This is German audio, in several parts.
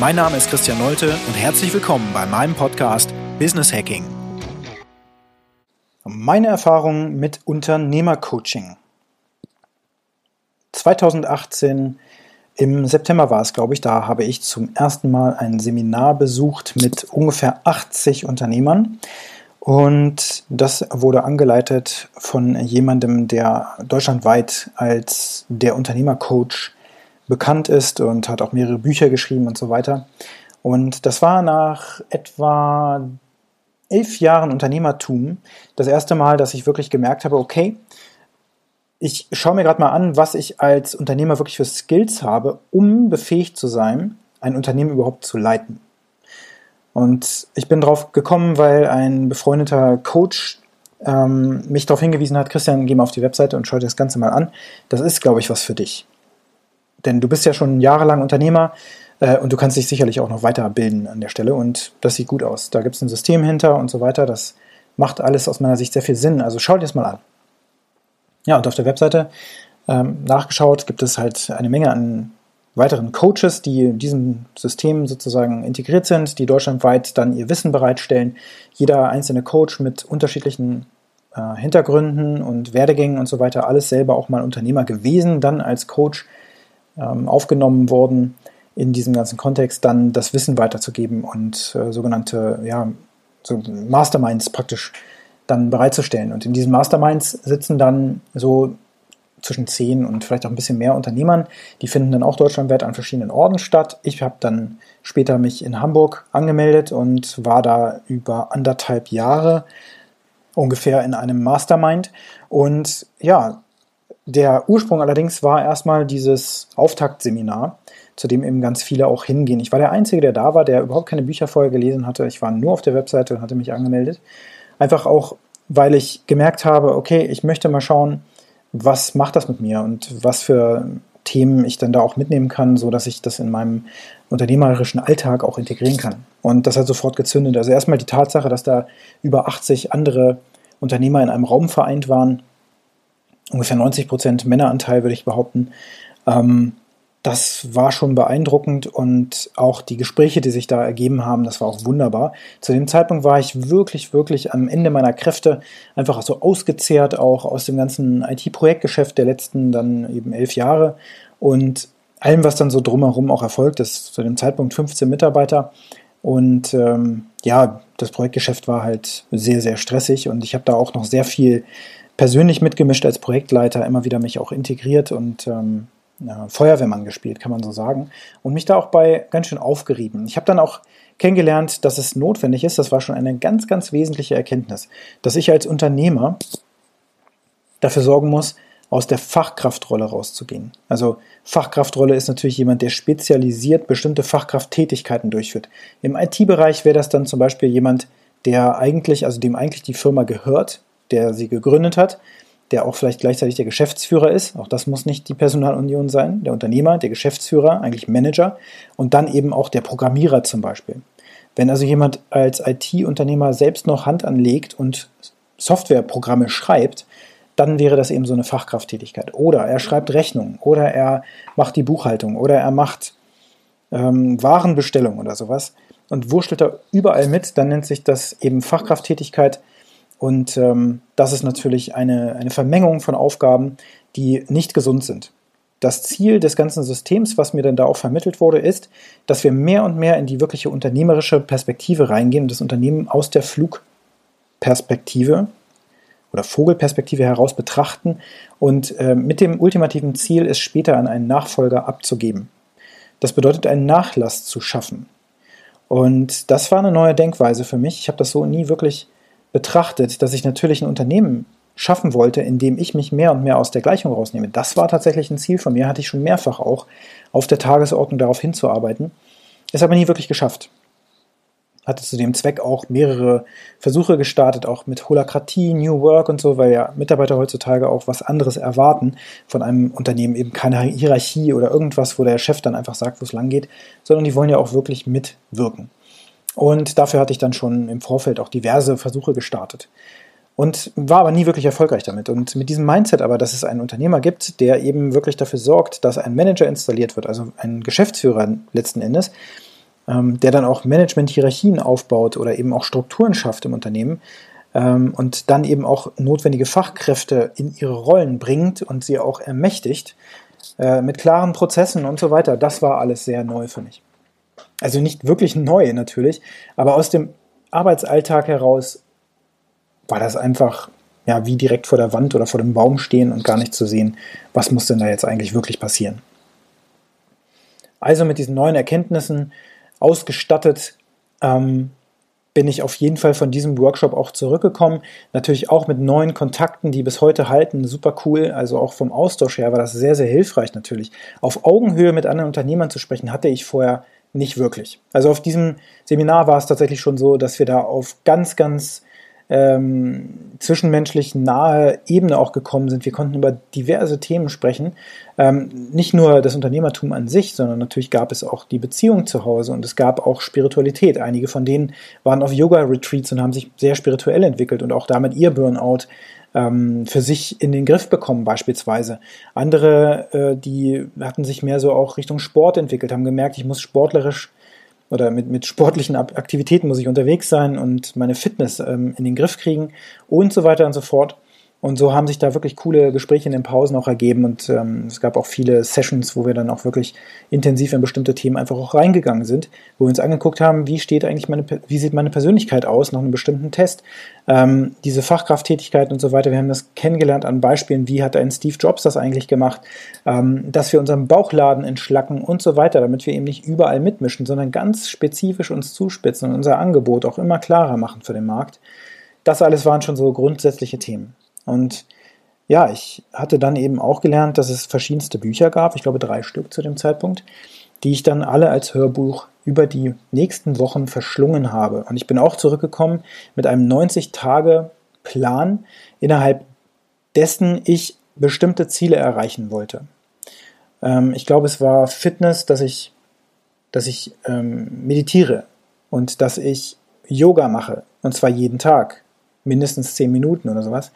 Mein Name ist Christian Nolte und herzlich willkommen bei meinem Podcast Business Hacking. Meine Erfahrungen mit Unternehmercoaching. 2018 im September war es, glaube ich, da habe ich zum ersten Mal ein Seminar besucht mit ungefähr 80 Unternehmern. Und das wurde angeleitet von jemandem, der deutschlandweit als der Unternehmercoach bekannt ist und hat auch mehrere Bücher geschrieben und so weiter. Und das war nach etwa elf Jahren Unternehmertum das erste Mal, dass ich wirklich gemerkt habe, okay, ich schaue mir gerade mal an, was ich als Unternehmer wirklich für Skills habe, um befähigt zu sein, ein Unternehmen überhaupt zu leiten. Und ich bin drauf gekommen, weil ein befreundeter Coach ähm, mich darauf hingewiesen hat, Christian, geh mal auf die Webseite und schau dir das Ganze mal an. Das ist, glaube ich, was für dich. Denn du bist ja schon jahrelang Unternehmer äh, und du kannst dich sicherlich auch noch weiterbilden an der Stelle und das sieht gut aus. Da gibt es ein System hinter und so weiter. Das macht alles aus meiner Sicht sehr viel Sinn. Also schau dir das mal an. Ja, und auf der Webseite ähm, nachgeschaut gibt es halt eine Menge an weiteren Coaches, die in diesem System sozusagen integriert sind, die deutschlandweit dann ihr Wissen bereitstellen. Jeder einzelne Coach mit unterschiedlichen äh, Hintergründen und Werdegängen und so weiter, alles selber auch mal Unternehmer gewesen, dann als Coach ähm, aufgenommen worden, in diesem ganzen Kontext dann das Wissen weiterzugeben und äh, sogenannte ja, so Masterminds praktisch dann bereitzustellen. Und in diesen Masterminds sitzen dann so zwischen zehn und vielleicht auch ein bisschen mehr Unternehmern. Die finden dann auch deutschlandweit an verschiedenen Orten statt. Ich habe dann später mich in Hamburg angemeldet und war da über anderthalb Jahre ungefähr in einem Mastermind. Und ja, der Ursprung allerdings war erstmal dieses Auftaktseminar, zu dem eben ganz viele auch hingehen. Ich war der Einzige, der da war, der überhaupt keine Bücher vorher gelesen hatte. Ich war nur auf der Webseite und hatte mich angemeldet. Einfach auch, weil ich gemerkt habe, okay, ich möchte mal schauen, was macht das mit mir und was für Themen ich dann da auch mitnehmen kann, so dass ich das in meinem unternehmerischen Alltag auch integrieren kann. Und das hat sofort gezündet. Also erstmal die Tatsache, dass da über 80 andere Unternehmer in einem Raum vereint waren, ungefähr 90 Prozent Männeranteil, würde ich behaupten. Ähm, das war schon beeindruckend und auch die Gespräche, die sich da ergeben haben, das war auch wunderbar. Zu dem Zeitpunkt war ich wirklich, wirklich am Ende meiner Kräfte, einfach so ausgezehrt, auch aus dem ganzen IT-Projektgeschäft der letzten dann eben elf Jahre und allem, was dann so drumherum auch erfolgt ist. Zu dem Zeitpunkt 15 Mitarbeiter und ähm, ja, das Projektgeschäft war halt sehr, sehr stressig und ich habe da auch noch sehr viel persönlich mitgemischt als Projektleiter, immer wieder mich auch integriert und ähm, ja, Feuerwehrmann gespielt, kann man so sagen. Und mich da auch bei ganz schön aufgerieben. Ich habe dann auch kennengelernt, dass es notwendig ist, das war schon eine ganz, ganz wesentliche Erkenntnis, dass ich als Unternehmer dafür sorgen muss, aus der Fachkraftrolle rauszugehen. Also Fachkraftrolle ist natürlich jemand, der spezialisiert bestimmte Fachkrafttätigkeiten durchführt. Im IT-Bereich wäre das dann zum Beispiel jemand, der eigentlich, also dem eigentlich die Firma gehört, der sie gegründet hat, der auch vielleicht gleichzeitig der Geschäftsführer ist. Auch das muss nicht die Personalunion sein. Der Unternehmer, der Geschäftsführer, eigentlich Manager und dann eben auch der Programmierer zum Beispiel. Wenn also jemand als IT-Unternehmer selbst noch Hand anlegt und Softwareprogramme schreibt, dann wäre das eben so eine Fachkrafttätigkeit. Oder er schreibt Rechnungen, oder er macht die Buchhaltung, oder er macht ähm, Warenbestellung oder sowas und wurschtelt da überall mit, dann nennt sich das eben Fachkrafttätigkeit und ähm, das ist natürlich eine, eine Vermengung von Aufgaben, die nicht gesund sind. Das Ziel des ganzen Systems, was mir dann da auch vermittelt wurde, ist, dass wir mehr und mehr in die wirkliche unternehmerische Perspektive reingehen und das Unternehmen aus der Flugperspektive oder Vogelperspektive heraus betrachten und äh, mit dem ultimativen Ziel, es später an einen Nachfolger abzugeben. Das bedeutet, einen Nachlass zu schaffen. Und das war eine neue Denkweise für mich. Ich habe das so nie wirklich betrachtet, dass ich natürlich ein Unternehmen schaffen wollte, in dem ich mich mehr und mehr aus der Gleichung rausnehme. Das war tatsächlich ein Ziel von mir, hatte ich schon mehrfach auch auf der Tagesordnung darauf hinzuarbeiten, ist aber nie wirklich geschafft. hatte zu dem Zweck auch mehrere Versuche gestartet, auch mit Holakratie, New Work und so, weil ja Mitarbeiter heutzutage auch was anderes erwarten von einem Unternehmen, eben keine Hierarchie oder irgendwas, wo der Chef dann einfach sagt, wo es lang geht, sondern die wollen ja auch wirklich mitwirken. Und dafür hatte ich dann schon im Vorfeld auch diverse Versuche gestartet. Und war aber nie wirklich erfolgreich damit. Und mit diesem Mindset aber, dass es einen Unternehmer gibt, der eben wirklich dafür sorgt, dass ein Manager installiert wird, also ein Geschäftsführer letzten Endes, ähm, der dann auch Management-Hierarchien aufbaut oder eben auch Strukturen schafft im Unternehmen ähm, und dann eben auch notwendige Fachkräfte in ihre Rollen bringt und sie auch ermächtigt äh, mit klaren Prozessen und so weiter. Das war alles sehr neu für mich. Also nicht wirklich neu natürlich, aber aus dem Arbeitsalltag heraus war das einfach ja wie direkt vor der Wand oder vor dem Baum stehen und gar nicht zu sehen, was muss denn da jetzt eigentlich wirklich passieren. Also mit diesen neuen Erkenntnissen ausgestattet ähm, bin ich auf jeden Fall von diesem Workshop auch zurückgekommen. Natürlich auch mit neuen Kontakten, die bis heute halten. Super cool. Also auch vom Austausch her war das sehr, sehr hilfreich natürlich. Auf Augenhöhe mit anderen Unternehmern zu sprechen, hatte ich vorher nicht wirklich. Also auf diesem Seminar war es tatsächlich schon so, dass wir da auf ganz, ganz ähm, zwischenmenschlich nahe Ebene auch gekommen sind. Wir konnten über diverse Themen sprechen. Ähm, nicht nur das Unternehmertum an sich, sondern natürlich gab es auch die Beziehung zu Hause und es gab auch Spiritualität. Einige von denen waren auf Yoga-Retreats und haben sich sehr spirituell entwickelt und auch damit ihr Burnout ähm, für sich in den Griff bekommen beispielsweise. Andere, äh, die hatten sich mehr so auch Richtung Sport entwickelt, haben gemerkt, ich muss sportlerisch oder mit, mit sportlichen Aktivitäten muss ich unterwegs sein und meine Fitness ähm, in den Griff kriegen und so weiter und so fort. Und so haben sich da wirklich coole Gespräche in den Pausen auch ergeben und ähm, es gab auch viele Sessions, wo wir dann auch wirklich intensiv in bestimmte Themen einfach auch reingegangen sind, wo wir uns angeguckt haben, wie steht eigentlich meine, wie sieht meine Persönlichkeit aus nach einem bestimmten Test, ähm, diese Fachkrafttätigkeit und so weiter. Wir haben das kennengelernt an Beispielen, wie hat ein Steve Jobs das eigentlich gemacht, ähm, dass wir unseren Bauchladen entschlacken und so weiter, damit wir eben nicht überall mitmischen, sondern ganz spezifisch uns zuspitzen und unser Angebot auch immer klarer machen für den Markt. Das alles waren schon so grundsätzliche Themen. Und ja, ich hatte dann eben auch gelernt, dass es verschiedenste Bücher gab, ich glaube drei Stück zu dem Zeitpunkt, die ich dann alle als Hörbuch über die nächsten Wochen verschlungen habe. Und ich bin auch zurückgekommen mit einem 90-Tage-Plan, innerhalb dessen ich bestimmte Ziele erreichen wollte. Ähm, ich glaube, es war Fitness, dass ich, dass ich ähm, meditiere und dass ich Yoga mache, und zwar jeden Tag, mindestens zehn Minuten oder sowas.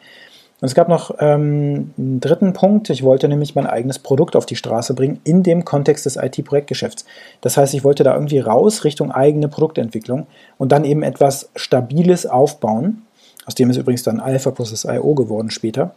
Und es gab noch ähm, einen dritten Punkt. Ich wollte nämlich mein eigenes Produkt auf die Straße bringen in dem Kontext des IT-Projektgeschäfts. Das heißt, ich wollte da irgendwie raus Richtung eigene Produktentwicklung und dann eben etwas Stabiles aufbauen. Aus dem ist übrigens dann Alpha Process IO geworden später.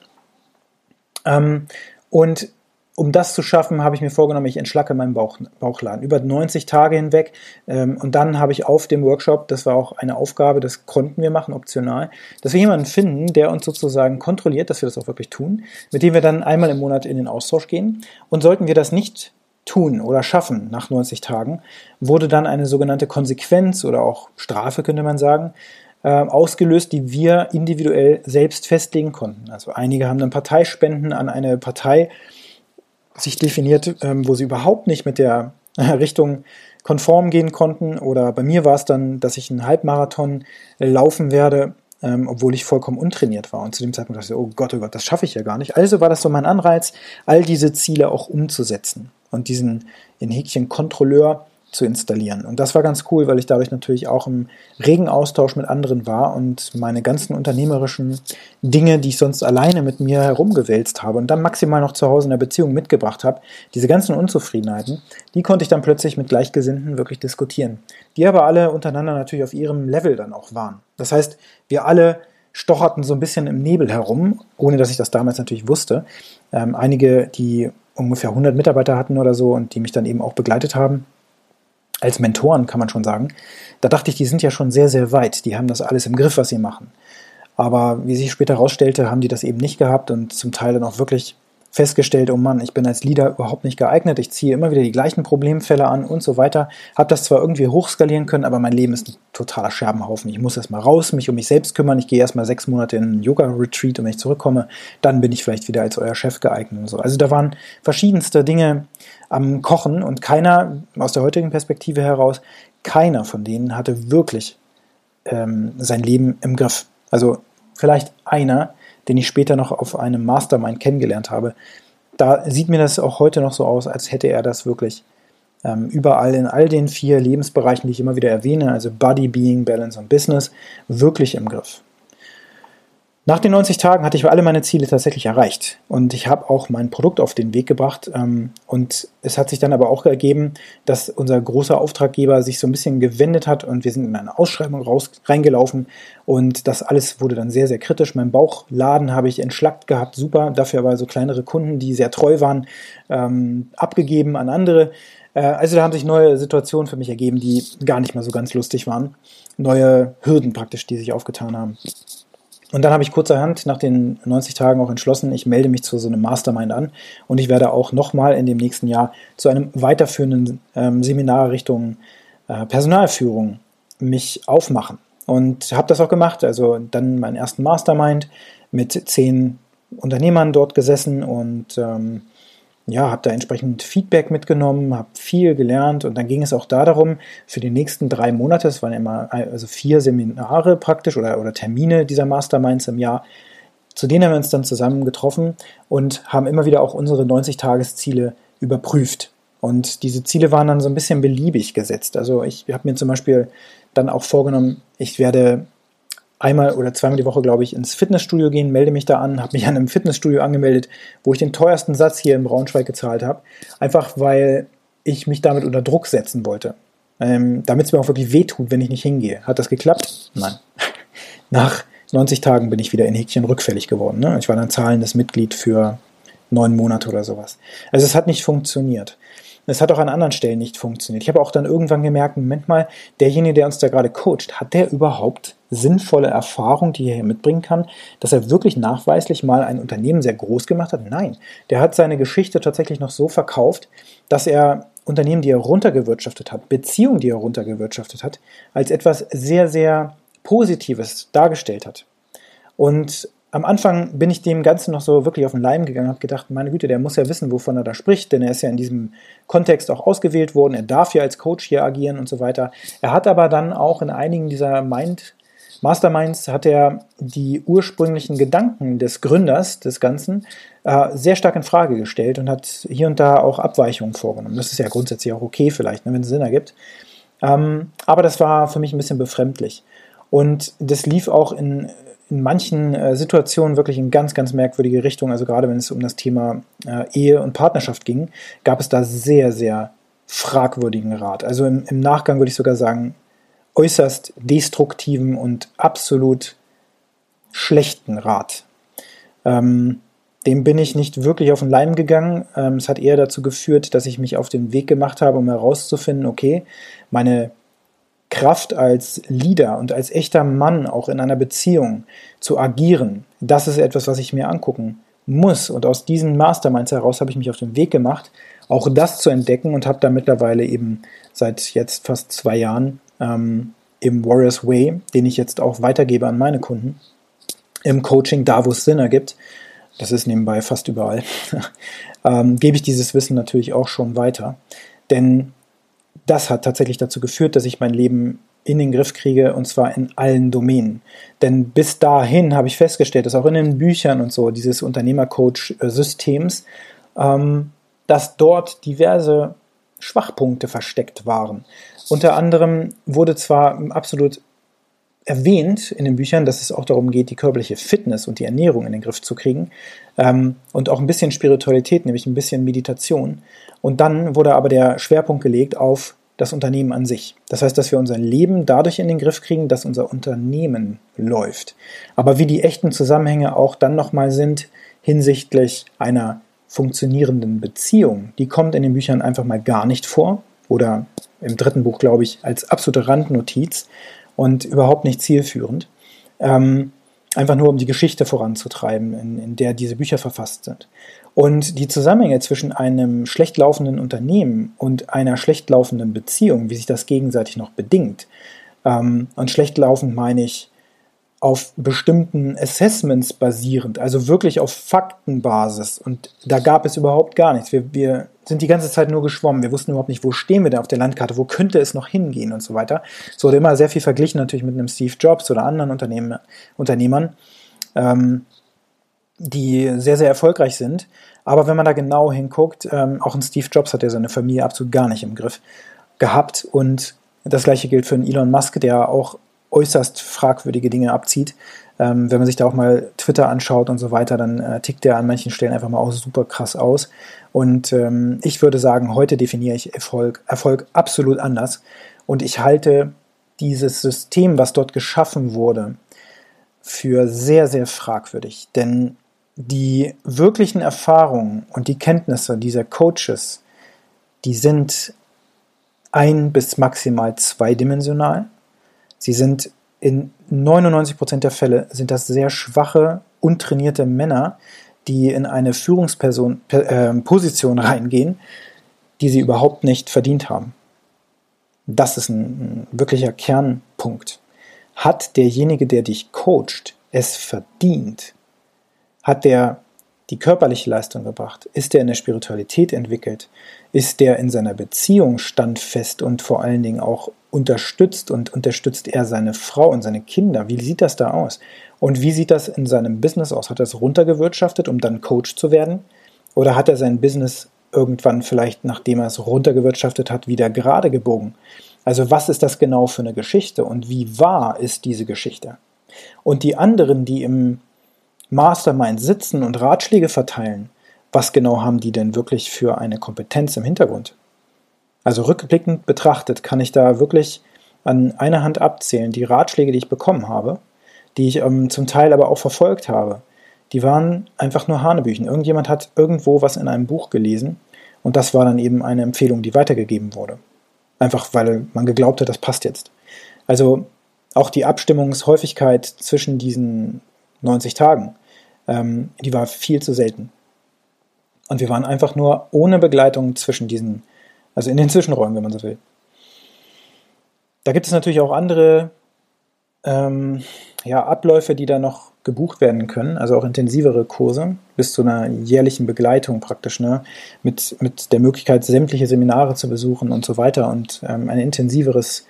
Ähm, und um das zu schaffen, habe ich mir vorgenommen, ich entschlacke meinen Bauch, Bauchladen über 90 Tage hinweg. Ähm, und dann habe ich auf dem Workshop, das war auch eine Aufgabe, das konnten wir machen, optional, dass wir jemanden finden, der uns sozusagen kontrolliert, dass wir das auch wirklich tun, mit dem wir dann einmal im Monat in den Austausch gehen. Und sollten wir das nicht tun oder schaffen nach 90 Tagen, wurde dann eine sogenannte Konsequenz oder auch Strafe, könnte man sagen, äh, ausgelöst, die wir individuell selbst festlegen konnten. Also einige haben dann Parteispenden an eine Partei sich definiert, ähm, wo sie überhaupt nicht mit der Richtung konform gehen konnten. Oder bei mir war es dann, dass ich einen Halbmarathon laufen werde, ähm, obwohl ich vollkommen untrainiert war. Und zu dem Zeitpunkt dachte ich, oh Gott, oh Gott, das schaffe ich ja gar nicht. Also war das so mein Anreiz, all diese Ziele auch umzusetzen und diesen in Häkchen Kontrolleur zu installieren. Und das war ganz cool, weil ich dadurch natürlich auch im regen Austausch mit anderen war und meine ganzen unternehmerischen Dinge, die ich sonst alleine mit mir herumgewälzt habe und dann maximal noch zu Hause in der Beziehung mitgebracht habe, diese ganzen Unzufriedenheiten, die konnte ich dann plötzlich mit Gleichgesinnten wirklich diskutieren. Die aber alle untereinander natürlich auf ihrem Level dann auch waren. Das heißt, wir alle stocherten so ein bisschen im Nebel herum, ohne dass ich das damals natürlich wusste. Ähm, einige, die ungefähr 100 Mitarbeiter hatten oder so und die mich dann eben auch begleitet haben, als Mentoren, kann man schon sagen. Da dachte ich, die sind ja schon sehr, sehr weit. Die haben das alles im Griff, was sie machen. Aber wie sich später herausstellte, haben die das eben nicht gehabt und zum Teil dann auch wirklich festgestellt, oh Mann, ich bin als Leader überhaupt nicht geeignet, ich ziehe immer wieder die gleichen Problemfälle an und so weiter. Habe das zwar irgendwie hochskalieren können, aber mein Leben ist ein totaler Scherbenhaufen. Ich muss erstmal raus, mich um mich selbst kümmern. Ich gehe erstmal sechs Monate in einen Yoga-Retreat und wenn ich zurückkomme, dann bin ich vielleicht wieder als euer Chef geeignet und so. Also da waren verschiedenste Dinge am Kochen und keiner, aus der heutigen Perspektive heraus, keiner von denen hatte wirklich ähm, sein Leben im Griff. Also vielleicht einer, den ich später noch auf einem Mastermind kennengelernt habe. Da sieht mir das auch heute noch so aus, als hätte er das wirklich ähm, überall in all den vier Lebensbereichen, die ich immer wieder erwähne, also Body, Being, Balance und Business, wirklich im Griff. Nach den 90 Tagen hatte ich alle meine Ziele tatsächlich erreicht und ich habe auch mein Produkt auf den Weg gebracht ähm, und es hat sich dann aber auch ergeben, dass unser großer Auftraggeber sich so ein bisschen gewendet hat und wir sind in eine Ausschreibung raus, reingelaufen und das alles wurde dann sehr, sehr kritisch. Mein Bauchladen habe ich entschlackt gehabt, super, dafür aber so kleinere Kunden, die sehr treu waren, ähm, abgegeben an andere. Äh, also da haben sich neue Situationen für mich ergeben, die gar nicht mal so ganz lustig waren. Neue Hürden praktisch, die sich aufgetan haben. Und dann habe ich kurzerhand nach den 90 Tagen auch entschlossen, ich melde mich zu so einem Mastermind an und ich werde auch nochmal in dem nächsten Jahr zu einem weiterführenden ähm, Seminar Richtung äh, Personalführung mich aufmachen. Und habe das auch gemacht. Also dann meinen ersten Mastermind mit zehn Unternehmern dort gesessen und ähm, ja, habe da entsprechend Feedback mitgenommen, habe viel gelernt und dann ging es auch da darum, für die nächsten drei Monate, es waren immer also vier Seminare praktisch oder, oder Termine dieser Masterminds im Jahr, zu denen haben wir uns dann zusammen getroffen und haben immer wieder auch unsere 90-Tagesziele überprüft. Und diese Ziele waren dann so ein bisschen beliebig gesetzt. Also ich habe mir zum Beispiel dann auch vorgenommen, ich werde einmal oder zweimal die Woche, glaube ich, ins Fitnessstudio gehen, melde mich da an, habe mich an einem Fitnessstudio angemeldet, wo ich den teuersten Satz hier in Braunschweig gezahlt habe, einfach weil ich mich damit unter Druck setzen wollte. Ähm, damit es mir auch wirklich wehtut, wenn ich nicht hingehe. Hat das geklappt? Nein. Nach 90 Tagen bin ich wieder in Häkchen rückfällig geworden. Ne? Ich war dann zahlendes Mitglied für neun Monate oder sowas. Also es hat nicht funktioniert. Es hat auch an anderen Stellen nicht funktioniert. Ich habe auch dann irgendwann gemerkt, Moment mal, derjenige, der uns da gerade coacht, hat der überhaupt sinnvolle Erfahrung, die er hier mitbringen kann, dass er wirklich nachweislich mal ein Unternehmen sehr groß gemacht hat? Nein, der hat seine Geschichte tatsächlich noch so verkauft, dass er Unternehmen, die er runtergewirtschaftet hat, Beziehungen, die er runtergewirtschaftet hat, als etwas sehr, sehr Positives dargestellt hat. Und am Anfang bin ich dem Ganzen noch so wirklich auf den Leim gegangen, habe gedacht, meine Güte, der muss ja wissen, wovon er da spricht, denn er ist ja in diesem Kontext auch ausgewählt worden, er darf ja als Coach hier agieren und so weiter. Er hat aber dann auch in einigen dieser Mind Masterminds hat er die ursprünglichen Gedanken des Gründers des Ganzen äh, sehr stark in Frage gestellt und hat hier und da auch Abweichungen vorgenommen. Das ist ja grundsätzlich auch okay vielleicht, ne, wenn es Sinn ergibt. Ähm, aber das war für mich ein bisschen befremdlich. Und das lief auch in in manchen äh, Situationen wirklich in ganz, ganz merkwürdige Richtungen. Also gerade wenn es um das Thema äh, Ehe und Partnerschaft ging, gab es da sehr, sehr fragwürdigen Rat. Also im, im Nachgang würde ich sogar sagen, äußerst destruktiven und absolut schlechten Rat. Ähm, dem bin ich nicht wirklich auf den Leim gegangen. Ähm, es hat eher dazu geführt, dass ich mich auf den Weg gemacht habe, um herauszufinden, okay, meine Kraft als Leader und als echter Mann auch in einer Beziehung zu agieren, das ist etwas, was ich mir angucken muss. Und aus diesen Masterminds heraus habe ich mich auf den Weg gemacht, auch das zu entdecken und habe da mittlerweile eben seit jetzt fast zwei Jahren ähm, im Warriors Way, den ich jetzt auch weitergebe an meine Kunden, im Coaching, da wo es Sinn ergibt, das ist nebenbei fast überall, ähm, gebe ich dieses Wissen natürlich auch schon weiter. Denn das hat tatsächlich dazu geführt, dass ich mein Leben in den Griff kriege und zwar in allen Domänen. Denn bis dahin habe ich festgestellt, dass auch in den Büchern und so dieses Unternehmercoach-Systems, ähm, dass dort diverse Schwachpunkte versteckt waren. Unter anderem wurde zwar absolut erwähnt in den Büchern, dass es auch darum geht, die körperliche Fitness und die Ernährung in den Griff zu kriegen ähm, und auch ein bisschen Spiritualität, nämlich ein bisschen Meditation. Und dann wurde aber der Schwerpunkt gelegt auf das Unternehmen an sich. Das heißt, dass wir unser Leben dadurch in den Griff kriegen, dass unser Unternehmen läuft. Aber wie die echten Zusammenhänge auch dann nochmal sind hinsichtlich einer funktionierenden Beziehung, die kommt in den Büchern einfach mal gar nicht vor oder im dritten Buch, glaube ich, als absolute Randnotiz und überhaupt nicht zielführend. Ähm, einfach nur um die Geschichte voranzutreiben, in, in der diese Bücher verfasst sind. Und die Zusammenhänge zwischen einem schlecht laufenden Unternehmen und einer schlecht laufenden Beziehung, wie sich das gegenseitig noch bedingt, ähm, und schlecht laufend meine ich auf bestimmten Assessments basierend, also wirklich auf Faktenbasis. Und da gab es überhaupt gar nichts. Wir, wir sind die ganze Zeit nur geschwommen. Wir wussten überhaupt nicht, wo stehen wir denn auf der Landkarte, wo könnte es noch hingehen und so weiter. Es wurde immer sehr viel verglichen natürlich mit einem Steve Jobs oder anderen Unternehmen, Unternehmern, ähm, die sehr, sehr erfolgreich sind. Aber wenn man da genau hinguckt, ähm, auch ein Steve Jobs hat ja seine Familie absolut gar nicht im Griff gehabt. Und das gleiche gilt für einen Elon Musk, der auch äußerst fragwürdige Dinge abzieht. Ähm, wenn man sich da auch mal Twitter anschaut und so weiter, dann äh, tickt der an manchen Stellen einfach mal auch super krass aus. Und ähm, ich würde sagen, heute definiere ich Erfolg, Erfolg absolut anders. Und ich halte dieses System, was dort geschaffen wurde, für sehr, sehr fragwürdig. Denn die wirklichen Erfahrungen und die Kenntnisse dieser Coaches, die sind ein bis maximal zweidimensional Sie sind in 99% der Fälle sind das sehr schwache, untrainierte Männer, die in eine Führungsposition äh, reingehen, die sie überhaupt nicht verdient haben. Das ist ein, ein wirklicher Kernpunkt. Hat derjenige, der dich coacht, es verdient? Hat der die körperliche Leistung gebracht? Ist er in der Spiritualität entwickelt? Ist der in seiner Beziehung standfest und vor allen Dingen auch unterstützt und unterstützt er seine Frau und seine Kinder? Wie sieht das da aus? Und wie sieht das in seinem Business aus? Hat er es runtergewirtschaftet, um dann Coach zu werden? Oder hat er sein Business irgendwann vielleicht, nachdem er es runtergewirtschaftet hat, wieder gerade gebogen? Also was ist das genau für eine Geschichte und wie wahr ist diese Geschichte? Und die anderen, die im Mastermind sitzen und Ratschläge verteilen, was genau haben die denn wirklich für eine Kompetenz im Hintergrund? Also rückblickend betrachtet kann ich da wirklich an einer Hand abzählen, die Ratschläge, die ich bekommen habe, die ich ähm, zum Teil aber auch verfolgt habe. Die waren einfach nur Hanebüchen. Irgendjemand hat irgendwo was in einem Buch gelesen und das war dann eben eine Empfehlung, die weitergegeben wurde. Einfach weil man geglaubt hat, das passt jetzt. Also auch die Abstimmungshäufigkeit zwischen diesen 90 Tagen, ähm, die war viel zu selten. Und wir waren einfach nur ohne Begleitung zwischen diesen also in den Zwischenräumen, wenn man so will. Da gibt es natürlich auch andere ähm, ja, Abläufe, die da noch gebucht werden können, also auch intensivere Kurse bis zu einer jährlichen Begleitung praktisch, ne? mit, mit der Möglichkeit, sämtliche Seminare zu besuchen und so weiter und ähm, ein intensiveres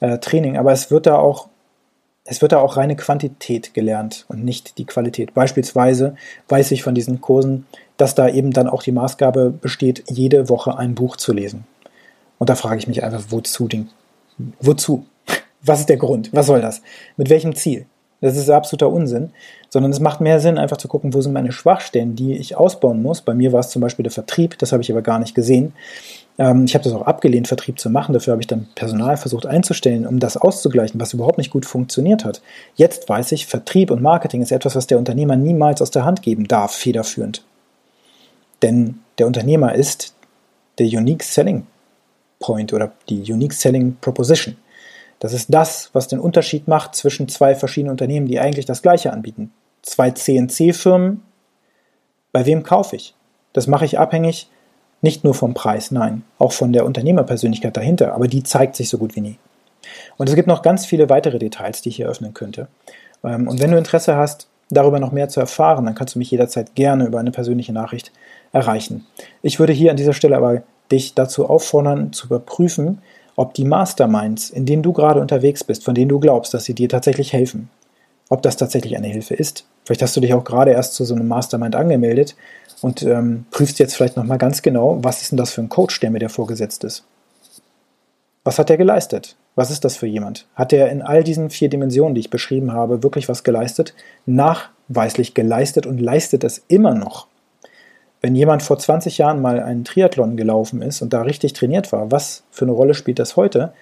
äh, Training. Aber es wird da auch es wird da auch reine Quantität gelernt und nicht die Qualität. Beispielsweise weiß ich von diesen Kursen, dass da eben dann auch die Maßgabe besteht, jede Woche ein Buch zu lesen. Und da frage ich mich einfach, wozu? Den, wozu? Was ist der Grund? Was soll das? Mit welchem Ziel? Das ist absoluter Unsinn, sondern es macht mehr Sinn, einfach zu gucken, wo sind meine Schwachstellen, die ich ausbauen muss. Bei mir war es zum Beispiel der Vertrieb, das habe ich aber gar nicht gesehen. Ähm, ich habe das auch abgelehnt, Vertrieb zu machen. Dafür habe ich dann Personal versucht einzustellen, um das auszugleichen, was überhaupt nicht gut funktioniert hat. Jetzt weiß ich, Vertrieb und Marketing ist etwas, was der Unternehmer niemals aus der Hand geben darf, federführend. Denn der Unternehmer ist der Unique Selling Point oder die Unique Selling Proposition. Das ist das, was den Unterschied macht zwischen zwei verschiedenen Unternehmen, die eigentlich das gleiche anbieten. Zwei CNC-Firmen, bei wem kaufe ich? Das mache ich abhängig nicht nur vom Preis, nein, auch von der Unternehmerpersönlichkeit dahinter, aber die zeigt sich so gut wie nie. Und es gibt noch ganz viele weitere Details, die ich hier öffnen könnte. Ähm, und wenn du Interesse hast, darüber noch mehr zu erfahren, dann kannst du mich jederzeit gerne über eine persönliche Nachricht erreichen. Ich würde hier an dieser Stelle aber dich dazu auffordern, zu überprüfen, ob die Masterminds, in denen du gerade unterwegs bist, von denen du glaubst, dass sie dir tatsächlich helfen, ob das tatsächlich eine Hilfe ist. Vielleicht hast du dich auch gerade erst zu so einem Mastermind angemeldet und ähm, prüfst jetzt vielleicht nochmal ganz genau, was ist denn das für ein Coach, der mir der vorgesetzt ist. Was hat er geleistet? Was ist das für jemand? Hat er in all diesen vier Dimensionen, die ich beschrieben habe, wirklich was geleistet? Nachweislich geleistet und leistet es immer noch? Wenn jemand vor 20 Jahren mal einen Triathlon gelaufen ist und da richtig trainiert war, was für eine Rolle spielt das heute,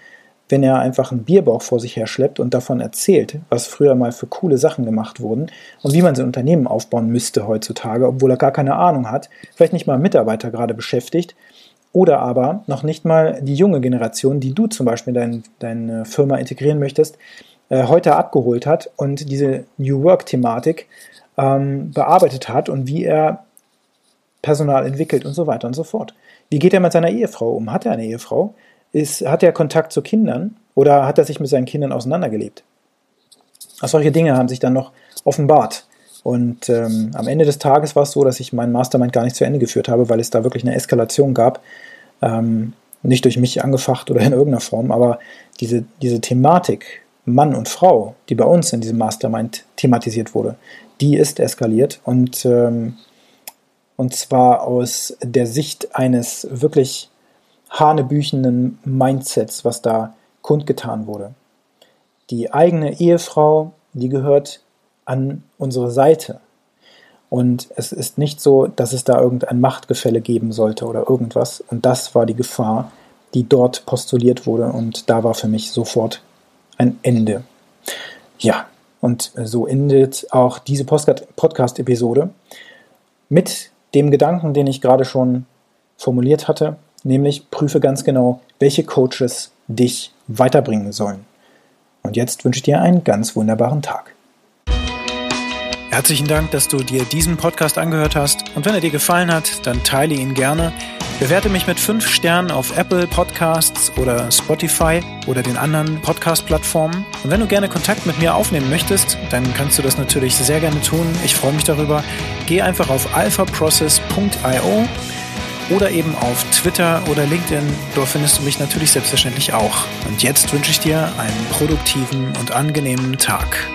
wenn er einfach einen Bierbauch vor sich her schleppt und davon erzählt, was früher mal für coole Sachen gemacht wurden und wie man sein Unternehmen aufbauen müsste heutzutage, obwohl er gar keine Ahnung hat, vielleicht nicht mal Mitarbeiter gerade beschäftigt oder aber noch nicht mal die junge Generation, die du zum Beispiel in dein, deine Firma integrieren möchtest, äh, heute abgeholt hat und diese New Work-Thematik ähm, bearbeitet hat und wie er Personal entwickelt und so weiter und so fort. Wie geht er mit seiner Ehefrau um? Hat er eine Ehefrau? Ist, hat er Kontakt zu Kindern oder hat er sich mit seinen Kindern auseinandergelebt? solche Dinge haben sich dann noch offenbart. Und ähm, am Ende des Tages war es so, dass ich meinen Mastermind gar nicht zu Ende geführt habe, weil es da wirklich eine Eskalation gab. Ähm, nicht durch mich angefacht oder in irgendeiner Form, aber diese, diese Thematik Mann und Frau, die bei uns in diesem Mastermind thematisiert wurde, die ist eskaliert und, ähm, und zwar aus der Sicht eines wirklich hanebüchenden Mindsets, was da kundgetan wurde. Die eigene Ehefrau, die gehört an unsere Seite. Und es ist nicht so, dass es da irgendein Machtgefälle geben sollte oder irgendwas. Und das war die Gefahr, die dort postuliert wurde. Und da war für mich sofort ein Ende. Ja, und so endet auch diese Podcast-Episode mit dem Gedanken, den ich gerade schon formuliert hatte, nämlich prüfe ganz genau, welche Coaches dich weiterbringen sollen. Und jetzt wünsche ich dir einen ganz wunderbaren Tag. Herzlichen Dank, dass du dir diesen Podcast angehört hast. Und wenn er dir gefallen hat, dann teile ihn gerne. Bewerte mich mit fünf Sternen auf Apple Podcasts oder Spotify oder den anderen Podcast-Plattformen. Und wenn du gerne Kontakt mit mir aufnehmen möchtest, dann kannst du das natürlich sehr gerne tun. Ich freue mich darüber. Geh einfach auf alphaprocess.io oder eben auf Twitter oder LinkedIn. Dort findest du mich natürlich selbstverständlich auch. Und jetzt wünsche ich dir einen produktiven und angenehmen Tag.